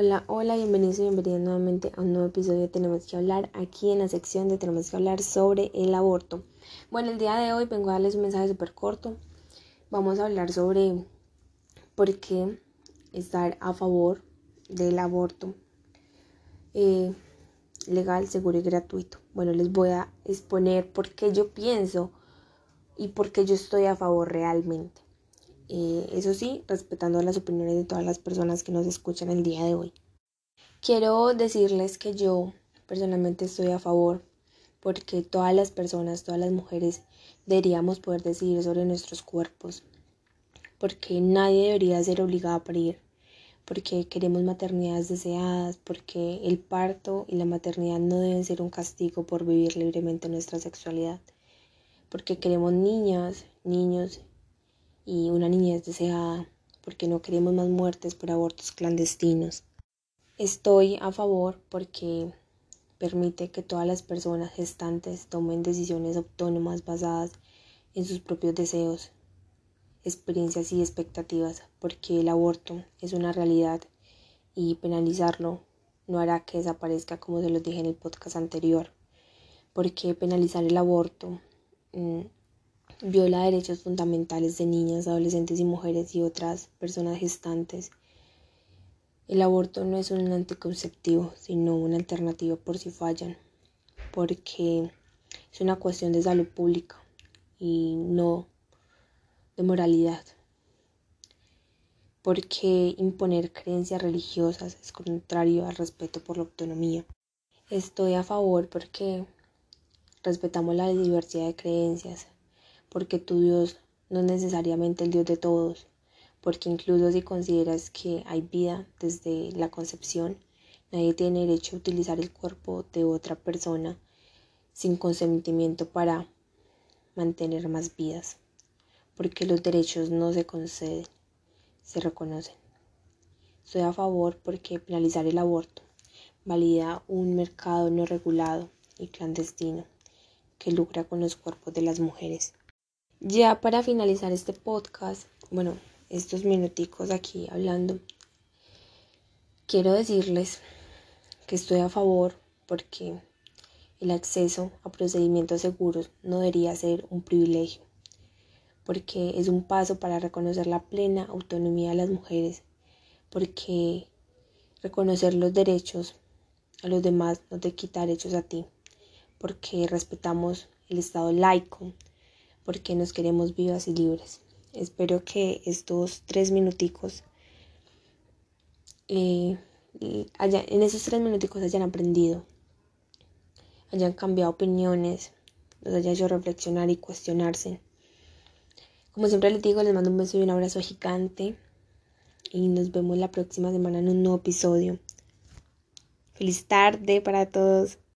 Hola, hola, bienvenidos y bienvenidas nuevamente a un nuevo episodio de Tenemos que hablar aquí en la sección de Tenemos que hablar sobre el aborto. Bueno, el día de hoy vengo a darles un mensaje súper corto. Vamos a hablar sobre por qué estar a favor del aborto eh, legal, seguro y gratuito. Bueno, les voy a exponer por qué yo pienso y por qué yo estoy a favor realmente. Eh, eso sí, respetando las opiniones de todas las personas que nos escuchan el día de hoy. Quiero decirles que yo personalmente estoy a favor porque todas las personas, todas las mujeres deberíamos poder decidir sobre nuestros cuerpos, porque nadie debería ser obligado a parir, porque queremos maternidades deseadas, porque el parto y la maternidad no deben ser un castigo por vivir libremente nuestra sexualidad, porque queremos niñas, niños y una niñez deseada, porque no queremos más muertes por abortos clandestinos. Estoy a favor porque permite que todas las personas gestantes tomen decisiones autónomas basadas en sus propios deseos, experiencias y expectativas, porque el aborto es una realidad y penalizarlo no hará que desaparezca como se los dije en el podcast anterior, porque penalizar el aborto mm, viola derechos fundamentales de niñas, adolescentes y mujeres y otras personas gestantes. El aborto no es un anticonceptivo, sino una alternativa por si fallan, porque es una cuestión de salud pública y no de moralidad. Porque imponer creencias religiosas es contrario al respeto por la autonomía. Estoy a favor porque respetamos la diversidad de creencias, porque tu Dios no es necesariamente el Dios de todos, porque incluso si consideras que hay vida desde la concepción, nadie tiene derecho a utilizar el cuerpo de otra persona sin consentimiento para mantener más vidas, porque los derechos no se conceden, se reconocen. Estoy a favor porque penalizar el aborto valida un mercado no regulado y clandestino que lucra con los cuerpos de las mujeres. Ya para finalizar este podcast, bueno, estos minuticos aquí hablando, quiero decirles que estoy a favor porque el acceso a procedimientos seguros no debería ser un privilegio, porque es un paso para reconocer la plena autonomía de las mujeres, porque reconocer los derechos a los demás no te quita derechos a ti, porque respetamos el Estado laico, porque nos queremos vivas y libres. Espero que estos tres minuticos, eh, en esos tres minuticos hayan aprendido, hayan cambiado opiniones, los haya hecho reflexionar y cuestionarse. Como siempre les digo, les mando un beso y un abrazo gigante y nos vemos la próxima semana en un nuevo episodio. Feliz tarde para todos.